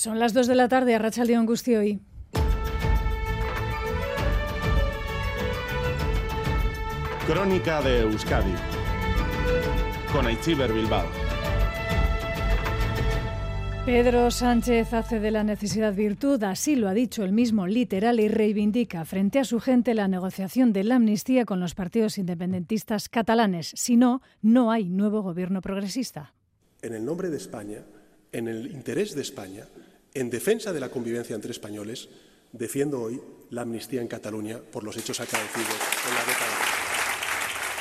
Son las 2 de la tarde, a Racha León hoy. Crónica de Euskadi con Aichiber Bilbao. Pedro Sánchez hace de la necesidad virtud, así lo ha dicho el mismo literal y reivindica frente a su gente la negociación de la amnistía con los partidos independentistas catalanes. Si no, no hay nuevo gobierno progresista. En el nombre de España, en el interés de España, en defensa de la convivencia entre españoles, defiendo hoy la amnistía en Cataluña por los hechos acaecidos en la década.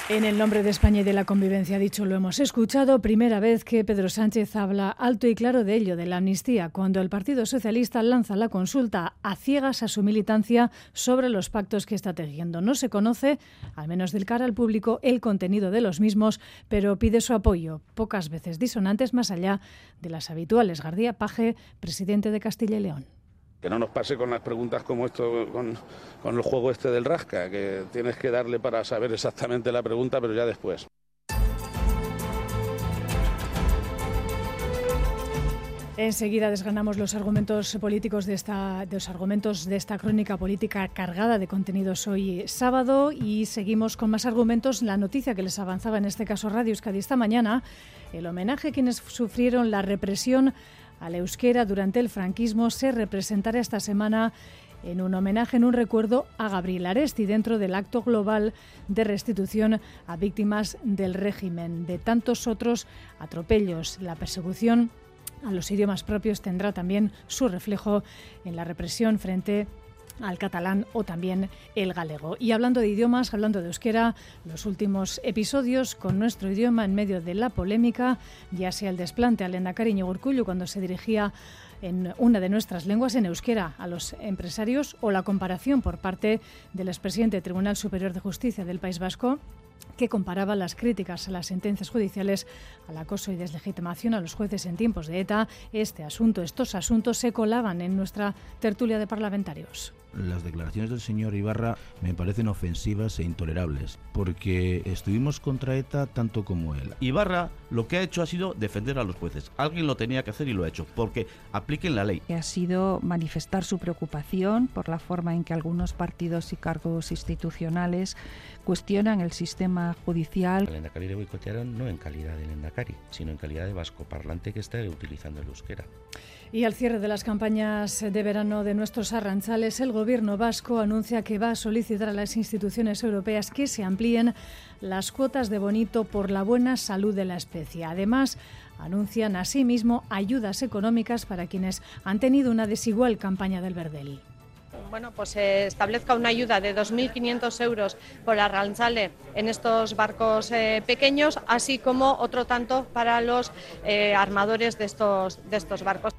En el nombre de España y de la convivencia, dicho lo hemos escuchado, primera vez que Pedro Sánchez habla alto y claro de ello, de la amnistía, cuando el Partido Socialista lanza la consulta a ciegas a su militancia sobre los pactos que está tejiendo. No se conoce, al menos del cara al público, el contenido de los mismos, pero pide su apoyo, pocas veces disonantes más allá de las habituales. Gardía Paje, presidente de Castilla y León. Que no nos pase con las preguntas como esto, con, el juego este del rasca, que tienes que darle para saber exactamente la pregunta, pero ya después. Enseguida desgranamos los argumentos políticos de esta, de los argumentos de esta crónica política cargada de contenidos hoy sábado y seguimos con más argumentos. La noticia que les avanzaba en este caso Radio Euskadi esta mañana, el homenaje a quienes sufrieron la represión al euskera durante el franquismo se representará esta semana en un homenaje, en un recuerdo a Gabriel Aresti dentro del acto global de restitución a víctimas del régimen. De tantos otros atropellos, la persecución a los idiomas propios tendrá también su reflejo en la represión frente al catalán o también el galego. Y hablando de idiomas, hablando de euskera, los últimos episodios con nuestro idioma en medio de la polémica, ya sea el desplante al Endacari Urcullu cuando se dirigía en una de nuestras lenguas en euskera a los empresarios o la comparación por parte del expresidente del Tribunal Superior de Justicia del País Vasco que comparaba las críticas a las sentencias judiciales al acoso y deslegitimación a los jueces en tiempos de ETA. Este asunto, estos asuntos se colaban en nuestra tertulia de parlamentarios las declaraciones del señor Ibarra me parecen ofensivas e intolerables, porque estuvimos contra ETA tanto como él. Ibarra lo que ha hecho ha sido defender a los jueces. Alguien lo tenía que hacer y lo ha hecho, porque apliquen la ley. Ha sido manifestar su preocupación por la forma en que algunos partidos y cargos institucionales cuestionan el sistema judicial. El Endacari le boicotearon no en calidad de Endacari, sino en calidad de vasco parlante que está utilizando el euskera. Y al cierre de las campañas de verano de nuestros arranchales, el gobierno vasco anuncia que va a solicitar a las instituciones europeas que se amplíen las cuotas de bonito por la buena salud de la especie. Además, anuncian asimismo ayudas económicas para quienes han tenido una desigual campaña del verdel bueno, pues se establezca una ayuda de 2.500 euros por arranchale en estos barcos eh, pequeños, así como otro tanto para los eh, armadores de estos, de estos barcos.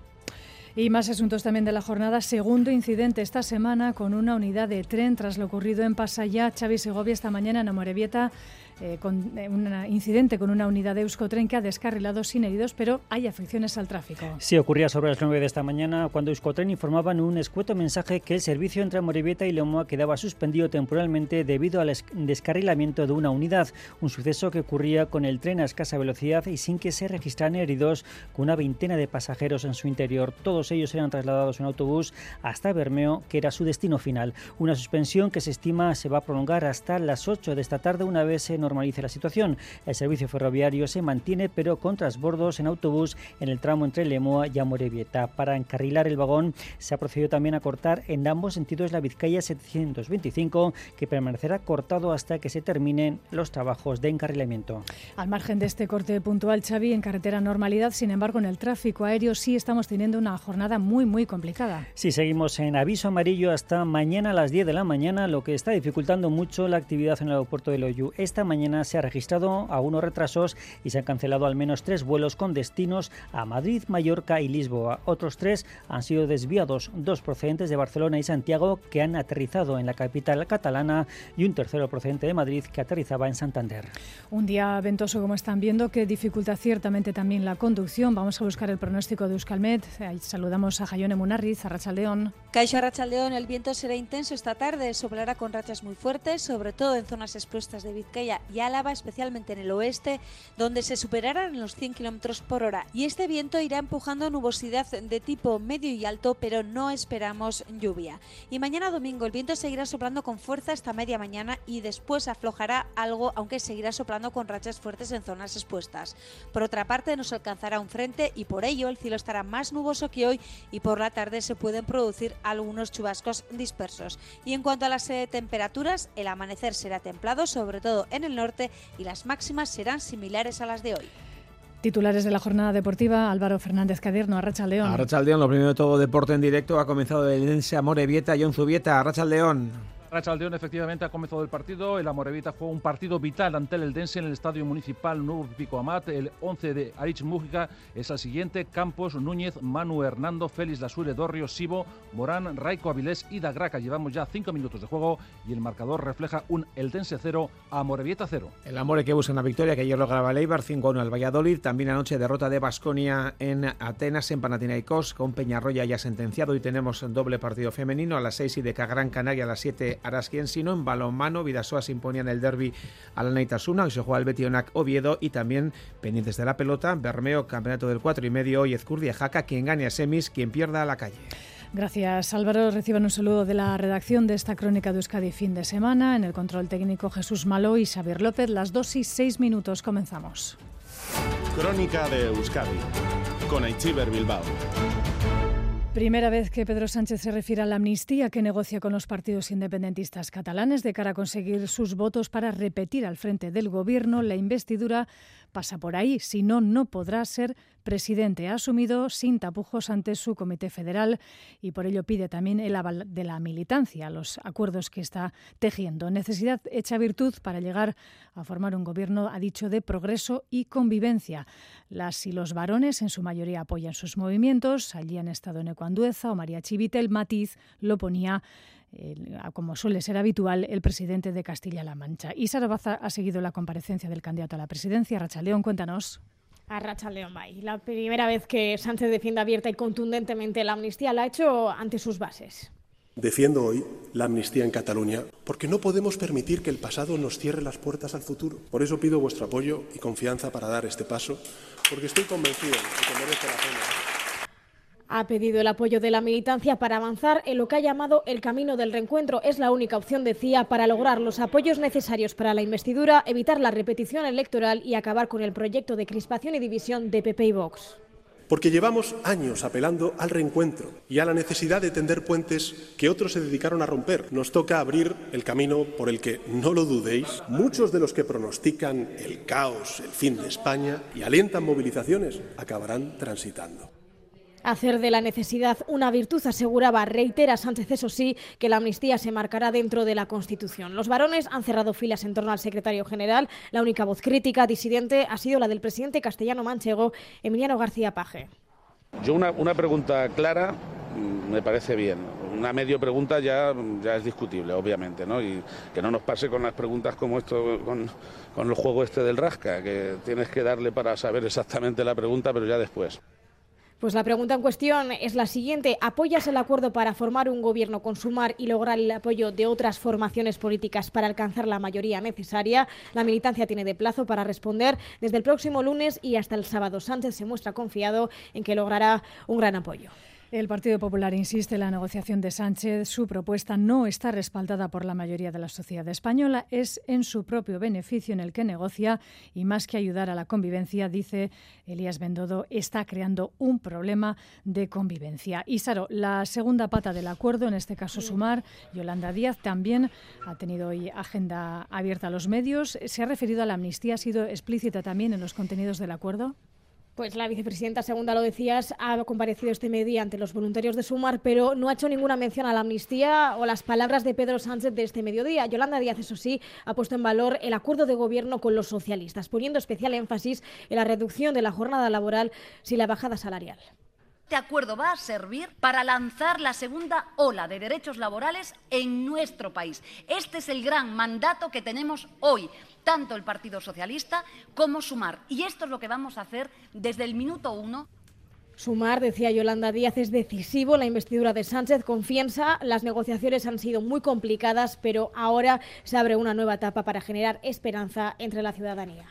Y más asuntos también de la jornada. Segundo incidente esta semana con una unidad de tren tras lo ocurrido en Pasaya, Xavi Segovia esta mañana en Amorebieta eh, con eh, un incidente con una unidad de Euskotren que ha descarrilado sin heridos, pero hay afecciones al tráfico. Sí, ocurría sobre las 9 de esta mañana cuando Euskotren informaba en un escueto mensaje que el servicio entre Amorebieta y Lemoa quedaba suspendido temporalmente debido al descarrilamiento de una unidad, un suceso que ocurría con el tren a escasa velocidad y sin que se registraran heridos, con una veintena de pasajeros en su interior. Todos ellos eran trasladados en autobús hasta Bermeo, que era su destino final. Una suspensión que se estima se va a prolongar hasta las 8 de esta tarde una vez se normalice la situación. El servicio ferroviario se mantiene, pero con transbordos en autobús en el tramo entre Lemoa y Amorebieta. Para encarrilar el vagón se ha procedido también a cortar en ambos sentidos la Vizcaya 725, que permanecerá cortado hasta que se terminen los trabajos de encarrilamiento. Al margen de este corte puntual, Xavi, en carretera normalidad, sin embargo, en el tráfico aéreo sí estamos teniendo una jornada muy, muy complicada. Sí, seguimos en aviso amarillo hasta mañana a las 10 de la mañana, lo que está dificultando mucho la actividad en el aeropuerto de Loyu. Esta mañana mañana se ha registrado algunos retrasos y se han cancelado al menos tres vuelos con destinos a Madrid, Mallorca y Lisboa. Otros tres han sido desviados, dos procedentes de Barcelona y Santiago que han aterrizado en la capital catalana y un tercero procedente de Madrid que aterrizaba en Santander. Un día ventoso como están viendo que dificulta ciertamente también la conducción. Vamos a buscar el pronóstico de Euskalmet. Saludamos a Jayone Munarriz, a Rachaldeón. Caixo Arrachaldeón, el viento será intenso esta tarde, soplará con rachas muy fuertes, sobre todo en zonas expuestas de Vizcaya y Álava, especialmente en el oeste, donde se superarán los 100 km por hora. Y este viento irá empujando nubosidad de tipo medio y alto, pero no esperamos lluvia. Y mañana domingo el viento seguirá soplando con fuerza hasta media mañana y después aflojará algo, aunque seguirá soplando con rachas fuertes en zonas expuestas. Por otra parte, nos alcanzará un frente y por ello el cielo estará más nuboso que hoy y por la tarde se pueden producir algunos chubascos dispersos. Y en cuanto a las eh, temperaturas, el amanecer será templado, sobre todo en el norte, y las máximas serán similares a las de hoy. Titulares de la jornada deportiva, Álvaro Fernández Cadierno, Arracha León. Arracha León, lo primero de todo, deporte en directo, ha comenzado el Ense Amore Vieta, John Zubieta, Arracha León. Rachaldeón efectivamente ha comenzado el partido. El Amorevita fue un partido vital ante el Eldense en el Estadio Municipal Nuevo Pico Amat. El 11 de Arich Mújica es el siguiente. Campos, Núñez, Manu Hernando, Félix Lasure, Dorrio, Sibo, Morán, Raico Avilés y Dagraca. Llevamos ya cinco minutos de juego y el marcador refleja un Eldense 0, Amorebieta 0. El Amore que busca una victoria que ayer lograba Leibar 5-1 al Valladolid. También anoche derrota de Basconia en Atenas, en Panathinaikos, con Peñarroya ya sentenciado. Y tenemos doble partido femenino a las 6 y de Gran Canaria a las 7 Araskien, sino en balonmano Vidasoa se imponía en el derby a la Neitasuna, que se juega el Betionac Oviedo y también pendientes de la pelota, Bermeo, campeonato del 4 y medio y Ezcurdia Jaca, quien gane a semis, quien pierda a la calle. Gracias Álvaro. Reciban un saludo de la redacción de esta crónica de Euskadi fin de semana. En el control técnico Jesús Malo y Xavier López. Las dos y seis minutos comenzamos. Crónica de Euskadi con Aichiber Bilbao. Primera vez que Pedro Sánchez se refiere a la amnistía que negocia con los partidos independentistas catalanes de cara a conseguir sus votos para repetir al frente del gobierno la investidura pasa por ahí. Si no, no podrá ser presidente. Ha asumido sin tapujos ante su comité federal y por ello pide también el aval de la militancia, los acuerdos que está tejiendo. Necesidad hecha virtud para llegar a formar un gobierno, ha dicho, de progreso y convivencia. Las y los varones en su mayoría apoyan sus movimientos. Allí han estado en Ecuandueza o María Chivite. El matiz lo ponía como suele ser habitual, el presidente de Castilla-La Mancha. Y Sara Baza ha seguido la comparecencia del candidato a la presidencia. Racha León, cuéntanos. A Racha León Bay. La primera vez que Sánchez defiende abierta y contundentemente la amnistía la ha hecho ante sus bases. Defiendo hoy la amnistía en Cataluña porque no podemos permitir que el pasado nos cierre las puertas al futuro. Por eso pido vuestro apoyo y confianza para dar este paso, porque estoy convencido de que merece la pena ha pedido el apoyo de la militancia para avanzar en lo que ha llamado el camino del reencuentro. Es la única opción, decía, para lograr los apoyos necesarios para la investidura, evitar la repetición electoral y acabar con el proyecto de crispación y división de PP y Vox. Porque llevamos años apelando al reencuentro y a la necesidad de tender puentes que otros se dedicaron a romper. Nos toca abrir el camino por el que, no lo dudéis, muchos de los que pronostican el caos, el fin de España y alientan movilizaciones acabarán transitando. Hacer de la necesidad una virtud, aseguraba, reitera Sánchez, eso sí, que la amnistía se marcará dentro de la Constitución. Los varones han cerrado filas en torno al secretario general. La única voz crítica disidente ha sido la del presidente castellano manchego, Emiliano García Paje. Yo una, una pregunta clara mm, me parece bien. Una medio pregunta ya, ya es discutible, obviamente, ¿no? Y que no nos pase con las preguntas como esto, con, con el juego este del rasca, que tienes que darle para saber exactamente la pregunta, pero ya después. Pues la pregunta en cuestión es la siguiente. ¿Apoyas el acuerdo para formar un gobierno con Sumar y lograr el apoyo de otras formaciones políticas para alcanzar la mayoría necesaria? La militancia tiene de plazo para responder desde el próximo lunes y hasta el sábado. Sánchez se muestra confiado en que logrará un gran apoyo. El Partido Popular insiste en la negociación de Sánchez. Su propuesta no está respaldada por la mayoría de la sociedad española. Es en su propio beneficio en el que negocia y más que ayudar a la convivencia, dice Elías Bendodo, está creando un problema de convivencia. Y Saro, la segunda pata del acuerdo, en este caso Sumar, Yolanda Díaz también ha tenido hoy agenda abierta a los medios. ¿Se ha referido a la amnistía? ¿Ha sido explícita también en los contenidos del acuerdo? Pues la vicepresidenta segunda, lo decías, ha comparecido este mediodía ante los voluntarios de Sumar, pero no ha hecho ninguna mención a la amnistía o las palabras de Pedro Sánchez de este mediodía. Yolanda Díaz, eso sí, ha puesto en valor el acuerdo de gobierno con los socialistas, poniendo especial énfasis en la reducción de la jornada laboral sin la bajada salarial. Este acuerdo va a servir para lanzar la segunda ola de derechos laborales en nuestro país. Este es el gran mandato que tenemos hoy, tanto el Partido Socialista como Sumar. Y esto es lo que vamos a hacer desde el minuto uno Sumar, decía Yolanda Díaz, es decisivo la investidura de Sánchez. Confianza, las negociaciones han sido muy complicadas, pero ahora se abre una nueva etapa para generar esperanza entre la ciudadanía.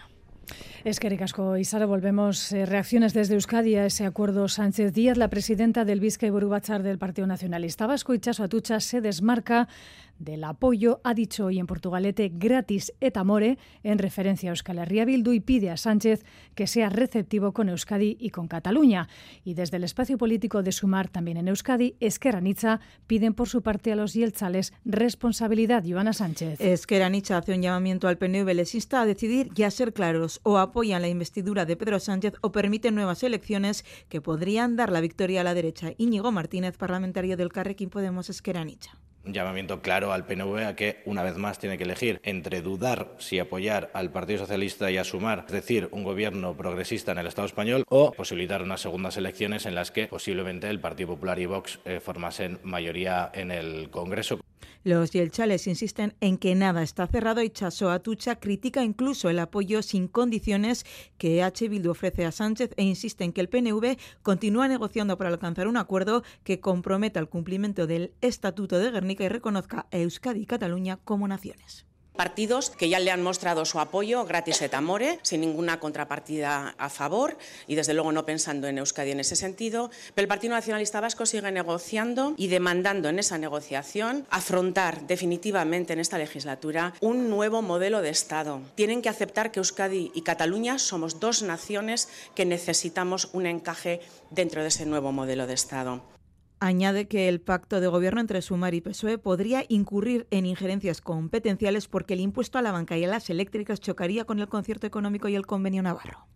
Es que ricasco, Isara, volvemos. Eh, reacciones desde Euskadi a ese acuerdo Sánchez Díaz. La presidenta del Vizca Burubachar del Partido Nacionalista Vasco, Itxaso Atucha, se desmarca del apoyo, ha dicho hoy en Portugalete, gratis et amore, en referencia a Euskal Herria Bildu, y pide a Sánchez que sea receptivo con Euskadi y con Cataluña. Y desde el espacio político de Sumar, también en Euskadi, Esquerra piden por su parte a los yeltzales responsabilidad. Joana Sánchez. Esquerra hace un llamamiento al PNV, les insta a decidir y a ser claros, o apoyan la investidura de Pedro Sánchez o permiten nuevas elecciones que podrían dar la victoria a la derecha. Íñigo Martínez, parlamentario del Carrequín Podemos Esquerra un llamamiento claro al PNV a que, una vez más, tiene que elegir entre dudar si apoyar al Partido Socialista y a es decir, un gobierno progresista en el Estado español, o posibilitar unas segundas elecciones en las que posiblemente el Partido Popular y Vox eh, formasen mayoría en el Congreso. Los yelchales insisten en que nada está cerrado y Chaso Atucha critica incluso el apoyo sin condiciones que H. Bildu ofrece a Sánchez e insiste en que el PNV continúa negociando para alcanzar un acuerdo que comprometa el cumplimiento del Estatuto de Guernica y reconozca a Euskadi y Cataluña como naciones partidos que ya le han mostrado su apoyo gratis et amore, sin ninguna contrapartida a favor y desde luego no pensando en Euskadi en ese sentido, pero el Partido Nacionalista Vasco sigue negociando y demandando en esa negociación afrontar definitivamente en esta legislatura un nuevo modelo de Estado. Tienen que aceptar que Euskadi y Cataluña somos dos naciones que necesitamos un encaje dentro de ese nuevo modelo de Estado. Añade que el pacto de gobierno entre Sumar y PSOE podría incurrir en injerencias competenciales porque el impuesto a la banca y a las eléctricas chocaría con el concierto económico y el convenio navarro.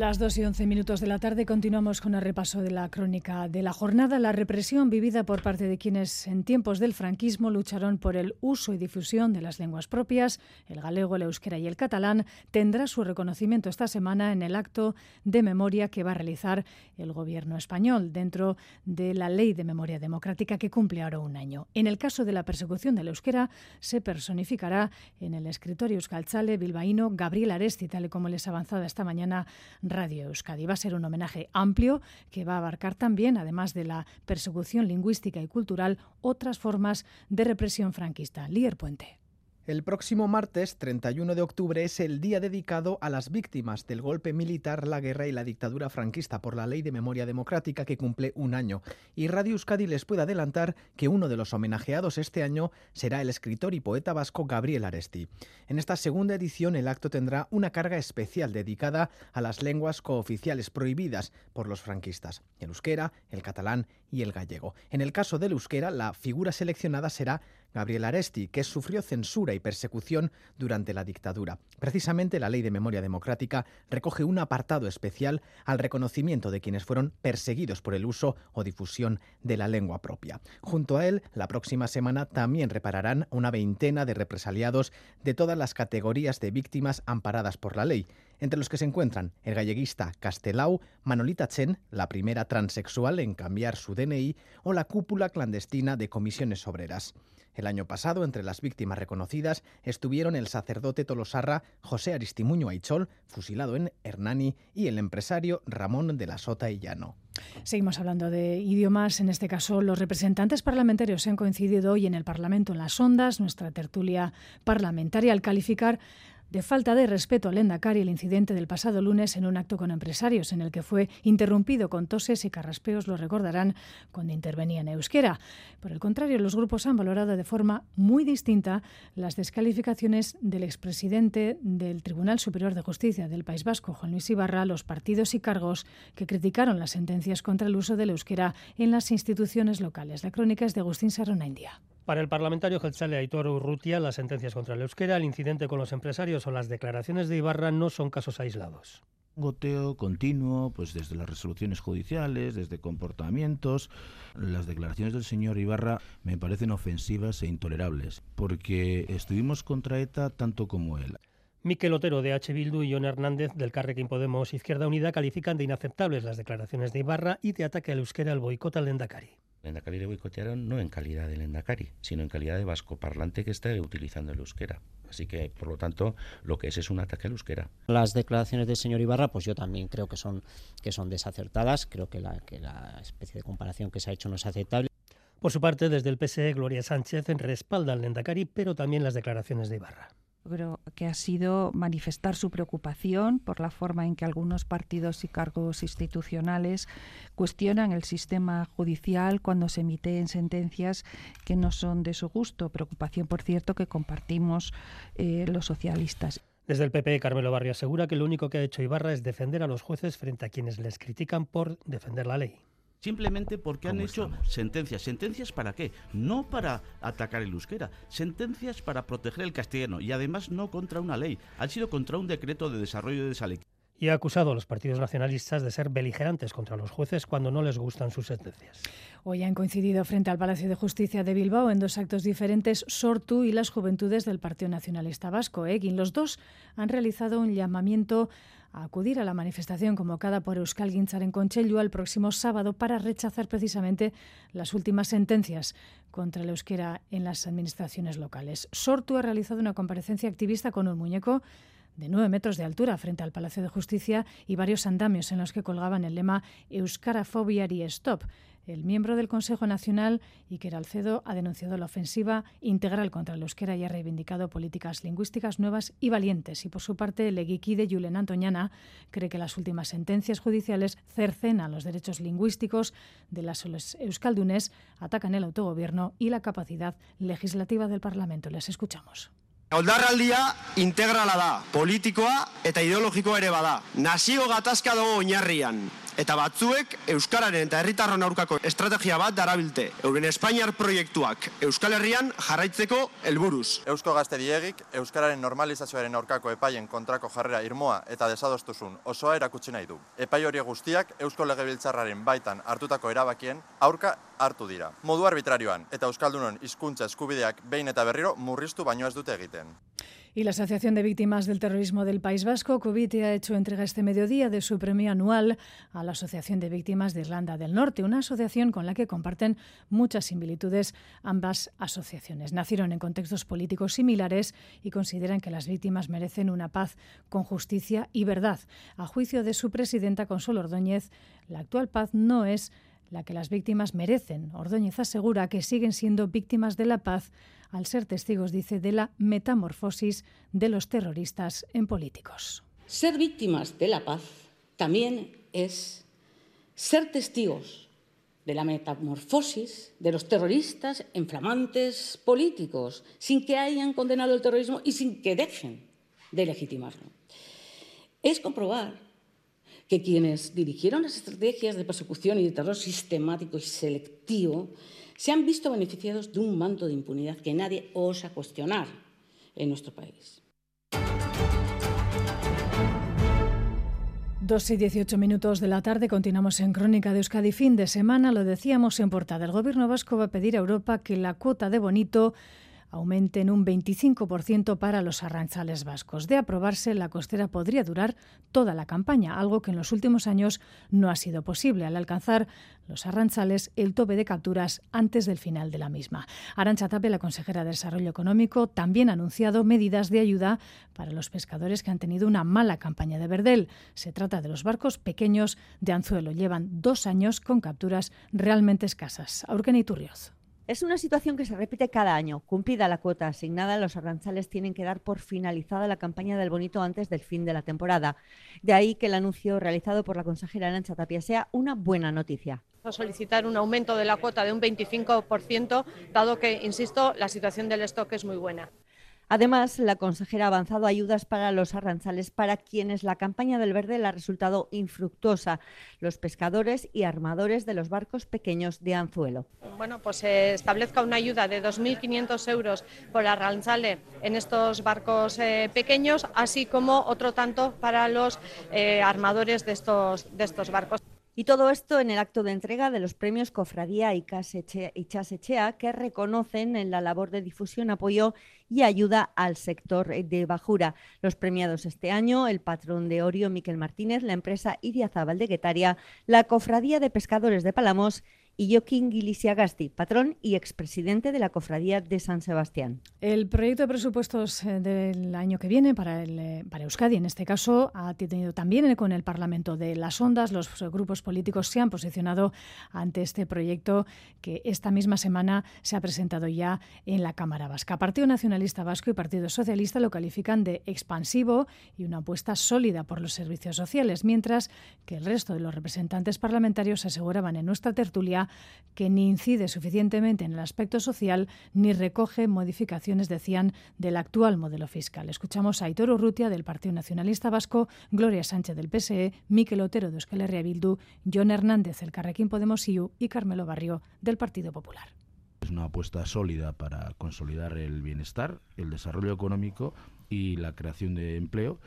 Las 2 y 11 minutos de la tarde continuamos con el repaso de la crónica de la jornada. La represión vivida por parte de quienes en tiempos del franquismo lucharon por el uso y difusión de las lenguas propias, el galego, el euskera y el catalán, tendrá su reconocimiento esta semana en el acto de memoria que va a realizar el gobierno español dentro de la Ley de Memoria Democrática que cumple ahora un año. En el caso de la persecución del euskera, se personificará en el escritorio euskaltzale bilbaíno Gabriel Aresti, tal y como les avanzado esta mañana Radio Euskadi. Va a ser un homenaje amplio que va a abarcar también, además de la persecución lingüística y cultural, otras formas de represión franquista. Lier Puente. El próximo martes 31 de octubre es el día dedicado a las víctimas del golpe militar, la guerra y la dictadura franquista por la Ley de Memoria Democrática que cumple un año. Y Radio Euskadi les puede adelantar que uno de los homenajeados este año será el escritor y poeta vasco Gabriel Aresti. En esta segunda edición el acto tendrá una carga especial dedicada a las lenguas cooficiales prohibidas por los franquistas, el euskera, el catalán y el gallego. En el caso del euskera, la figura seleccionada será Gabriel Aresti, que sufrió censura y persecución durante la dictadura. Precisamente la Ley de Memoria Democrática recoge un apartado especial al reconocimiento de quienes fueron perseguidos por el uso o difusión de la lengua propia. Junto a él, la próxima semana también repararán una veintena de represaliados de todas las categorías de víctimas amparadas por la ley entre los que se encuentran el galleguista Castelau, Manolita Chen, la primera transexual en cambiar su DNI, o la cúpula clandestina de comisiones obreras. El año pasado, entre las víctimas reconocidas, estuvieron el sacerdote tolosarra José Aristimuño Aichol, fusilado en Hernani, y el empresario Ramón de la Sota y Llano. Seguimos hablando de idiomas. En este caso, los representantes parlamentarios han coincidido hoy en el Parlamento en las ondas, nuestra tertulia parlamentaria, al calificar de falta de respeto al Endacari el incidente del pasado lunes en un acto con empresarios en el que fue interrumpido con toses y carraspeos, lo recordarán, cuando intervenía en euskera. Por el contrario, los grupos han valorado de forma muy distinta las descalificaciones del expresidente del Tribunal Superior de Justicia del País Vasco, Juan Luis Ibarra, los partidos y cargos que criticaron las sentencias contra el uso del euskera en las instituciones locales. La crónica es de Agustín Sarona India. Para el parlamentario Gelchale Aitor Urrutia, las sentencias contra el euskera, el incidente con los empresarios o las declaraciones de Ibarra no son casos aislados goteo continuo, pues desde las resoluciones judiciales, desde comportamientos. Las declaraciones del señor Ibarra me parecen ofensivas e intolerables, porque estuvimos contra ETA tanto como él. Miquel Otero de H. Bildu y John Hernández del Carrequín Podemos Izquierda Unida califican de inaceptables las declaraciones de Ibarra y de ataque al euskera al boicot al Endacari. El Endacari le boicotearon no en calidad de Endacari, sino en calidad de vasco parlante que está utilizando el euskera. Así que, por lo tanto, lo que es es un ataque al euskera. Las declaraciones del señor Ibarra, pues yo también creo que son, que son desacertadas. Creo que la, que la especie de comparación que se ha hecho no es aceptable. Por su parte, desde el PSE, Gloria Sánchez respalda al Lendakari, pero también las declaraciones de Ibarra que ha sido manifestar su preocupación por la forma en que algunos partidos y cargos institucionales cuestionan el sistema judicial cuando se emiten sentencias que no son de su gusto. Preocupación, por cierto, que compartimos eh, los socialistas. Desde el PP, Carmelo Barrio asegura que lo único que ha hecho Ibarra es defender a los jueces frente a quienes les critican por defender la ley simplemente porque han hecho sentencias. ¿Sentencias para qué? No para atacar el euskera, sentencias para proteger el castellano y además no contra una ley, han sido contra un decreto de desarrollo de esa ley. Y ha acusado a los partidos nacionalistas de ser beligerantes contra los jueces cuando no les gustan sus sentencias. Hoy han coincidido frente al Palacio de Justicia de Bilbao en dos actos diferentes Sortu y las Juventudes del Partido Nacionalista Vasco. Egin. Los dos han realizado un llamamiento a acudir a la manifestación convocada por Euskal en Conchellú el próximo sábado para rechazar precisamente las últimas sentencias contra el euskera en las administraciones locales. Sortu ha realizado una comparecencia activista con un muñeco de nueve metros de altura frente al Palacio de Justicia y varios andamios en los que colgaban el lema Euskara y Stop. El miembro del Consejo Nacional, Iker Alcedo, ha denunciado la ofensiva integral contra el euskera y ha reivindicado políticas lingüísticas nuevas y valientes. Y por su parte, el de Julen Antoñana cree que las últimas sentencias judiciales cercenan los derechos lingüísticos de las euskaldunes, atacan el autogobierno y la capacidad legislativa del Parlamento. Les escuchamos. Oldarraldia integrala da, politikoa eta ideologikoa ere bada. Nazio gatazka dago oinarrian. Eta batzuek Euskararen eta herritarron aurkako estrategia bat darabilte. Euren Espainiar proiektuak Euskal Herrian jarraitzeko helburuz. Eusko gazte diegik, Euskararen normalizazioaren aurkako epaien kontrako jarrera irmoa eta desadostuzun osoa erakutsi nahi du. Epai hori guztiak Eusko Legebiltzarraren baitan hartutako erabakien aurka hartu dira. Modu arbitrarioan eta Euskaldunon hizkuntza eskubideak behin eta berriro murriztu baino ez dute egiten. Y la Asociación de Víctimas del Terrorismo del País Vasco, COVIT, ha hecho entrega este mediodía de su premio anual a la Asociación de Víctimas de Irlanda del Norte, una asociación con la que comparten muchas similitudes ambas asociaciones. Nacieron en contextos políticos similares y consideran que las víctimas merecen una paz con justicia y verdad. A juicio de su presidenta Consuelo Ordóñez, la actual paz no es la que las víctimas merecen. Ordóñez asegura que siguen siendo víctimas de la paz al ser testigos, dice, de la metamorfosis de los terroristas en políticos. Ser víctimas de la paz también es ser testigos de la metamorfosis de los terroristas en flamantes políticos, sin que hayan condenado el terrorismo y sin que dejen de legitimarlo. Es comprobar que quienes dirigieron las estrategias de persecución y de terror sistemático y selectivo se han visto beneficiados de un manto de impunidad que nadie osa cuestionar en nuestro país. Dos y dieciocho minutos de la tarde continuamos en Crónica de Euskadi. Fin de semana, lo decíamos en portada. El gobierno vasco va a pedir a Europa que la cuota de bonito aumenten un 25% para los arranchales vascos. De aprobarse, la costera podría durar toda la campaña, algo que en los últimos años no ha sido posible al alcanzar los arranchales el tope de capturas antes del final de la misma. Arancha Tape, la consejera de Desarrollo Económico, también ha anunciado medidas de ayuda para los pescadores que han tenido una mala campaña de verdel. Se trata de los barcos pequeños de anzuelo. Llevan dos años con capturas realmente escasas. Aurken Iturrioz. Es una situación que se repite cada año. Cumplida la cuota asignada, los arranchales tienen que dar por finalizada la campaña del bonito antes del fin de la temporada. De ahí que el anuncio realizado por la consejera Arancha Tapia sea una buena noticia. Solicitar un aumento de la cuota de un 25%, dado que, insisto, la situación del stock es muy buena. Además, la consejera ha avanzado ayudas para los arranzales para quienes la campaña del verde le ha resultado infructuosa, los pescadores y armadores de los barcos pequeños de anzuelo. Bueno, pues se establezca una ayuda de 2.500 euros por arranzale en estos barcos eh, pequeños, así como otro tanto para los eh, armadores de estos, de estos barcos. Y todo esto en el acto de entrega de los premios Cofradía y Chasechea, que reconocen en la labor de difusión, apoyo y ayuda al sector de Bajura. Los premiados este año, el patrón de Orio, Miquel Martínez, la empresa Idiazábal de Guetaria, la Cofradía de Pescadores de Palamos Joaquín Gilisiagasti, patrón y expresidente de la Cofradía de San Sebastián. El proyecto de presupuestos eh, del año que viene para, el, eh, para Euskadi, en este caso, ha tenido también con el Parlamento de las Ondas. Los grupos políticos se han posicionado ante este proyecto que esta misma semana se ha presentado ya en la Cámara Vasca. Partido Nacionalista Vasco y Partido Socialista lo califican de expansivo y una apuesta sólida por los servicios sociales, mientras que el resto de los representantes parlamentarios aseguraban en nuestra tertulia que ni incide suficientemente en el aspecto social ni recoge modificaciones, decían, del actual modelo fiscal. Escuchamos a Aitor Urrutia del Partido Nacionalista Vasco, Gloria Sánchez del PSE, Miquel Otero de Euskal Herria Bildu, John Hernández del Carrequín Podemos IU y Carmelo Barrio del Partido Popular. Es una apuesta sólida para consolidar el bienestar, el desarrollo económico y la creación de empleo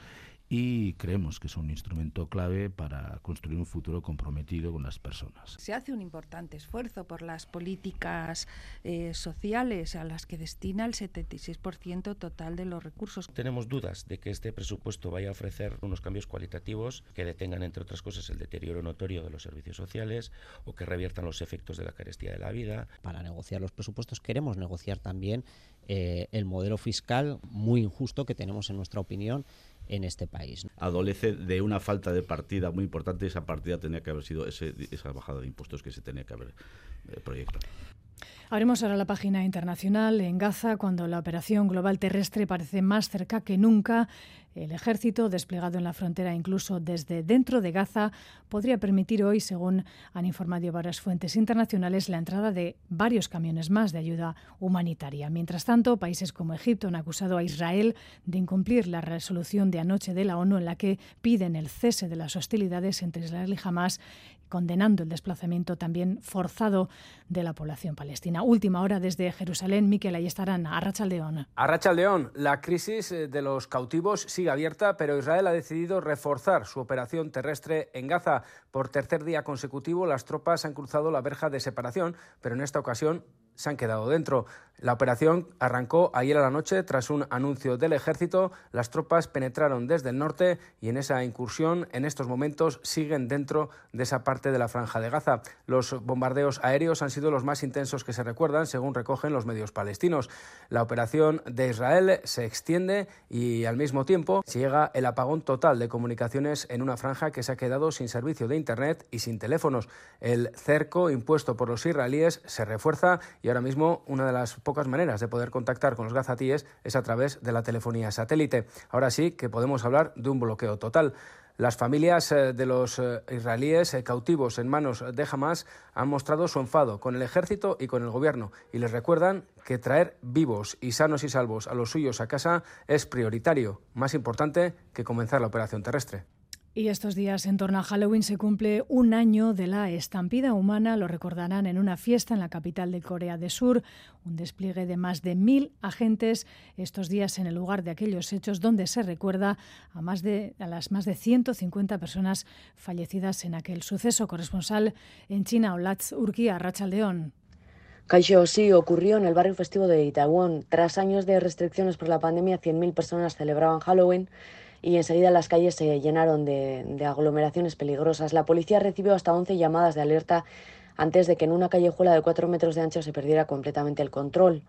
y creemos que es un instrumento clave para construir un futuro comprometido con las personas. Se hace un importante esfuerzo por las políticas eh, sociales a las que destina el 76% total de los recursos. Tenemos dudas de que este presupuesto vaya a ofrecer unos cambios cualitativos que detengan, entre otras cosas, el deterioro notorio de los servicios sociales o que reviertan los efectos de la carestía de la vida. Para negociar los presupuestos queremos negociar también eh, el modelo fiscal muy injusto que tenemos, en nuestra opinión, en este país. Adolece de una falta de partida muy importante esa partida tenía que haber sido ese, esa bajada de impuestos que se tenía que haber eh, proyectado. Abrimos ahora la página internacional en Gaza cuando la operación global terrestre parece más cerca que nunca. El ejército, desplegado en la frontera incluso desde dentro de Gaza, podría permitir hoy, según han informado varias fuentes internacionales, la entrada de varios camiones más de ayuda humanitaria. Mientras tanto, países como Egipto han acusado a Israel de incumplir la resolución de anoche de la ONU en la que piden el cese de las hostilidades entre Israel y Hamas condenando el desplazamiento también forzado de la población palestina. Última hora desde Jerusalén, Miquel, ahí estarán, a Rachaldeón. A Rachaldeón, la crisis eh, de los cautivos sigue abierta, pero Israel ha decidido reforzar su operación terrestre en Gaza. Por tercer día consecutivo, las tropas han cruzado la verja de separación, pero en esta ocasión se han quedado dentro. La operación arrancó ayer a la noche tras un anuncio del ejército. Las tropas penetraron desde el norte y en esa incursión en estos momentos siguen dentro de esa parte de la franja de Gaza. Los bombardeos aéreos han sido los más intensos que se recuerdan, según recogen los medios palestinos. La operación de Israel se extiende y al mismo tiempo llega el apagón total de comunicaciones en una franja que se ha quedado sin servicio de Internet y sin teléfonos. El cerco impuesto por los israelíes se refuerza y ahora mismo una de las pocas maneras de poder contactar con los gazatíes es a través de la telefonía satélite. Ahora sí que podemos hablar de un bloqueo total. Las familias eh, de los eh, israelíes eh, cautivos en manos de Hamas han mostrado su enfado con el ejército y con el gobierno y les recuerdan que traer vivos y sanos y salvos a los suyos a casa es prioritario, más importante que comenzar la operación terrestre. Y estos días en torno a Halloween se cumple un año de la estampida humana, lo recordarán en una fiesta en la capital de Corea del Sur, un despliegue de más de mil agentes estos días en el lugar de aquellos hechos donde se recuerda a, más de, a las más de 150 personas fallecidas en aquel suceso. Corresponsal en China, Olatz Urquía, Rachaldeón. Caixo sí ocurrió en el barrio festivo de Itaewon. Tras años de restricciones por la pandemia, 100.000 personas celebraban Halloween y enseguida las calles se llenaron de, aglomeraciones peligrosas. La policía recibió hasta 11 llamadas de alerta antes de que en una callejuela de 4 metros de ancho se perdiera completamente el control.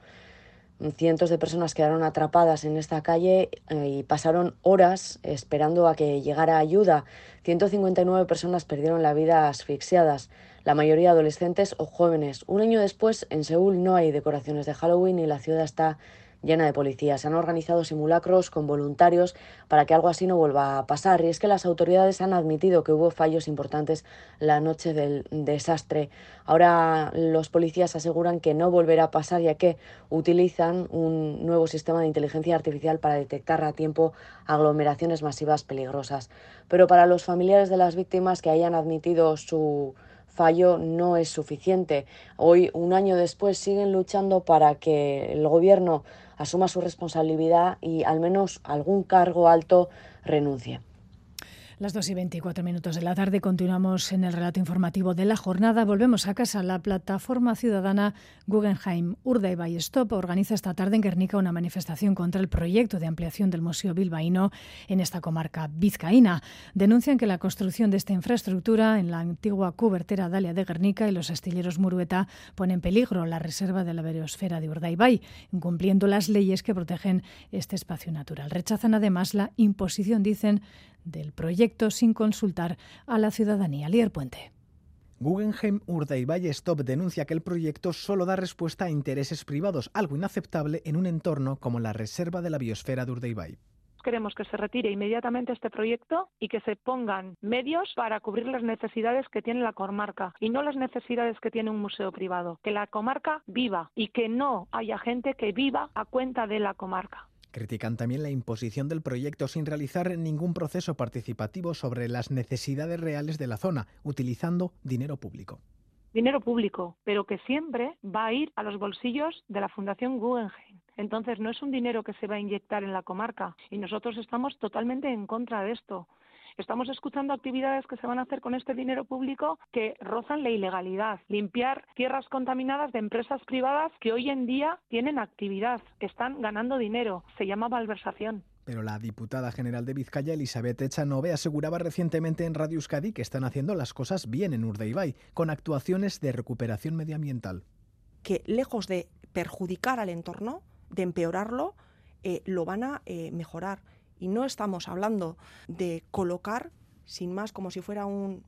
Cientos de personas quedaron atrapadas en esta calle eh, y pasaron horas esperando a que llegara ayuda. 159 personas perdieron la vida asfixiadas, la mayoría adolescentes o jóvenes. Un año después, en Seúl no hay decoraciones de Halloween y la ciudad está llena de policías. Se han organizado simulacros con voluntarios para que algo así no vuelva a pasar. Y es que las autoridades han admitido que hubo fallos importantes la noche del desastre. Ahora los policías aseguran que no volverá a pasar ya que utilizan un nuevo sistema de inteligencia artificial para detectar a tiempo aglomeraciones masivas peligrosas. Pero para los familiares de las víctimas que hayan admitido su fallo no es suficiente. Hoy, un año después, siguen luchando para que el gobierno asuma su responsabilidad y al menos algún cargo alto renuncie. Las 2 y 24 minutos de la tarde continuamos en el relato informativo de la jornada. Volvemos a casa. La plataforma ciudadana Guggenheim Urdaibai Stop organiza esta tarde en Guernica una manifestación contra el proyecto de ampliación del Museo Bilbaíno en esta comarca vizcaína. Denuncian que la construcción de esta infraestructura en la antigua cubertera Dalia de Guernica y los astilleros Murueta pone en peligro la reserva de la biosfera de Urdaibai, incumpliendo las leyes que protegen este espacio natural. Rechazan además la imposición, dicen, del proyecto sin consultar a la ciudadanía. Lier Puente. Guggenheim Urdaibai Stop denuncia que el proyecto solo da respuesta a intereses privados, algo inaceptable en un entorno como la reserva de la biosfera de Urdaibai queremos que se retire inmediatamente este proyecto y que se pongan medios para cubrir las necesidades que tiene la comarca y no las necesidades que tiene un museo privado. Que la comarca viva y que no haya gente que viva a cuenta de la comarca. Critican también la imposición del proyecto sin realizar ningún proceso participativo sobre las necesidades reales de la zona, utilizando dinero público. Dinero público, pero que siempre va a ir a los bolsillos de la Fundación Guggenheim. Entonces no es un dinero que se va a inyectar en la comarca y nosotros estamos totalmente en contra de esto. Estamos escuchando actividades que se van a hacer con este dinero público que rozan la ilegalidad. Limpiar tierras contaminadas de empresas privadas que hoy en día tienen actividad, que están ganando dinero. Se llama malversación. Pero la diputada general de Vizcaya, Elizabeth Echanove, aseguraba recientemente en Radio Euskadi que están haciendo las cosas bien en Urdaibai, con actuaciones de recuperación medioambiental. Que lejos de perjudicar al entorno, de empeorarlo, eh, lo van a eh, mejorar. Y no estamos hablando de colocar, sin más, como si fuera un,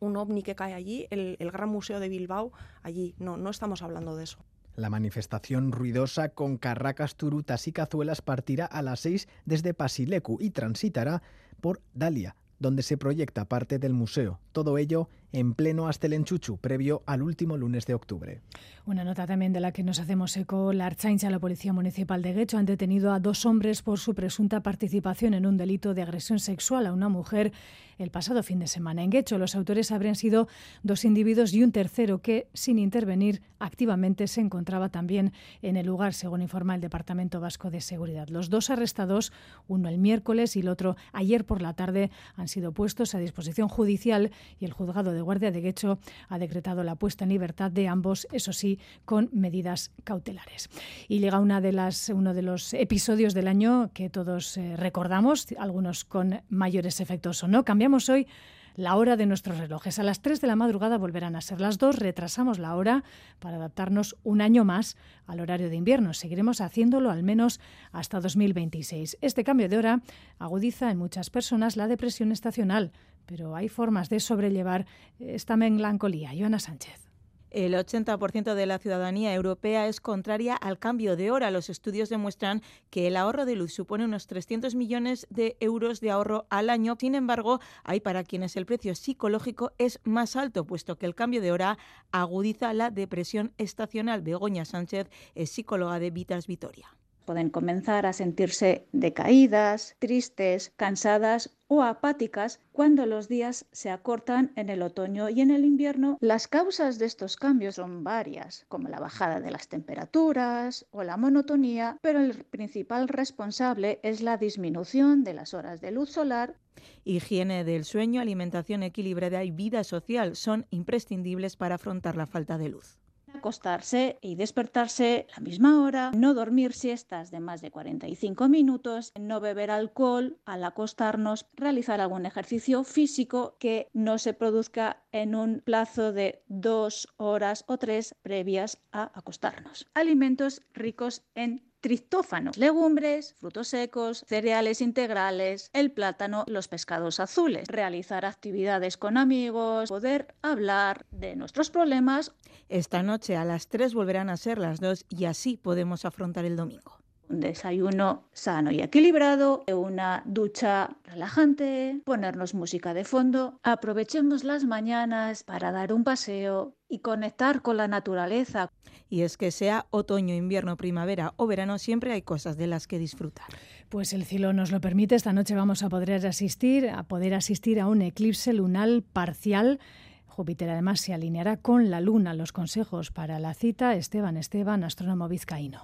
un ovni que cae allí, el, Gran Museo de Bilbao allí. No, no estamos hablando de eso. La manifestación ruidosa con carracas, turutas y cazuelas partirá a las 6 desde Pasilecu y transitará por Dalia, donde se proyecta parte del museo. Todo ello en pleno Astelenchuchu, previo al último lunes de octubre. Una nota también de la que nos hacemos eco, la Archaincha, la Policía Municipal de Guecho, han detenido a dos hombres por su presunta participación en un delito de agresión sexual a una mujer el pasado fin de semana. En Guecho, los autores habrían sido dos individuos y un tercero que, sin intervenir activamente, se encontraba también en el lugar, según informa el Departamento Vasco de Seguridad. Los dos arrestados, uno el miércoles y el otro ayer por la tarde, han sido puestos a disposición judicial y el juzgado de Guardia de Guecho ha decretado la puesta en libertad de ambos, eso sí, con medidas cautelares. Y llega una de las, uno de los episodios del año que todos eh, recordamos, algunos con mayores efectos o no. Cambiamos hoy la hora de nuestros relojes. A las 3 de la madrugada volverán a ser las 2. Retrasamos la hora para adaptarnos un año más al horario de invierno. Seguiremos haciéndolo al menos hasta 2026. Este cambio de hora agudiza en muchas personas la depresión estacional, pero hay formas de sobrellevar esta melancolía. Joana Sánchez. El 80% de la ciudadanía europea es contraria al cambio de hora. Los estudios demuestran que el ahorro de luz supone unos 300 millones de euros de ahorro al año. Sin embargo, hay para quienes el precio psicológico es más alto, puesto que el cambio de hora agudiza la depresión estacional. Begoña Sánchez es psicóloga de Vitas Vitoria. Pueden comenzar a sentirse decaídas, tristes, cansadas o apáticas cuando los días se acortan en el otoño y en el invierno. Las causas de estos cambios son varias, como la bajada de las temperaturas o la monotonía, pero el principal responsable es la disminución de las horas de luz solar. Higiene del sueño, alimentación equilibrada y vida social son imprescindibles para afrontar la falta de luz acostarse y despertarse la misma hora, no dormir siestas de más de 45 minutos, no beber alcohol al acostarnos, realizar algún ejercicio físico que no se produzca en un plazo de dos horas o tres previas a acostarnos. Alimentos ricos en triptófanos, legumbres, frutos secos, cereales integrales, el plátano, los pescados azules, realizar actividades con amigos, poder hablar de nuestros problemas. Esta noche a las 3 volverán a ser las 2 y así podemos afrontar el domingo. Un desayuno sano y equilibrado, una ducha relajante, ponernos música de fondo, aprovechemos las mañanas para dar un paseo y conectar con la naturaleza. Y es que sea otoño, invierno, primavera o verano, siempre hay cosas de las que disfrutar. Pues el cielo nos lo permite. Esta noche vamos a poder asistir, a poder asistir a un eclipse lunar parcial. Júpiter además se alineará con la Luna. Los consejos para la cita, Esteban Esteban, astrónomo vizcaíno.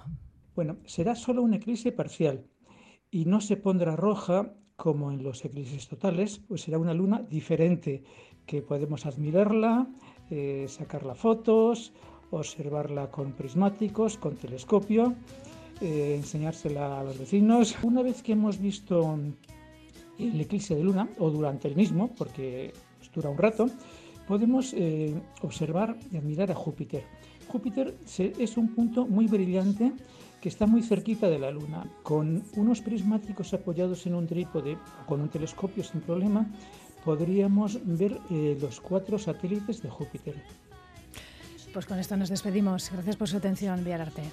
Bueno, será solo un eclipse parcial y no se pondrá roja como en los eclipses totales, pues será una luna diferente, que podemos admirarla, eh, sacarla fotos, observarla con prismáticos, con telescopio, eh, enseñársela a los vecinos. Una vez que hemos visto el eclipse de luna, o durante el mismo, porque pues, dura un rato, podemos eh, observar y admirar a Júpiter. Júpiter es un punto muy brillante que está muy cerquita de la Luna. Con unos prismáticos apoyados en un trípode o con un telescopio sin problema, podríamos ver eh, los cuatro satélites de Júpiter. Pues con esto nos despedimos. Gracias por su atención, Arte.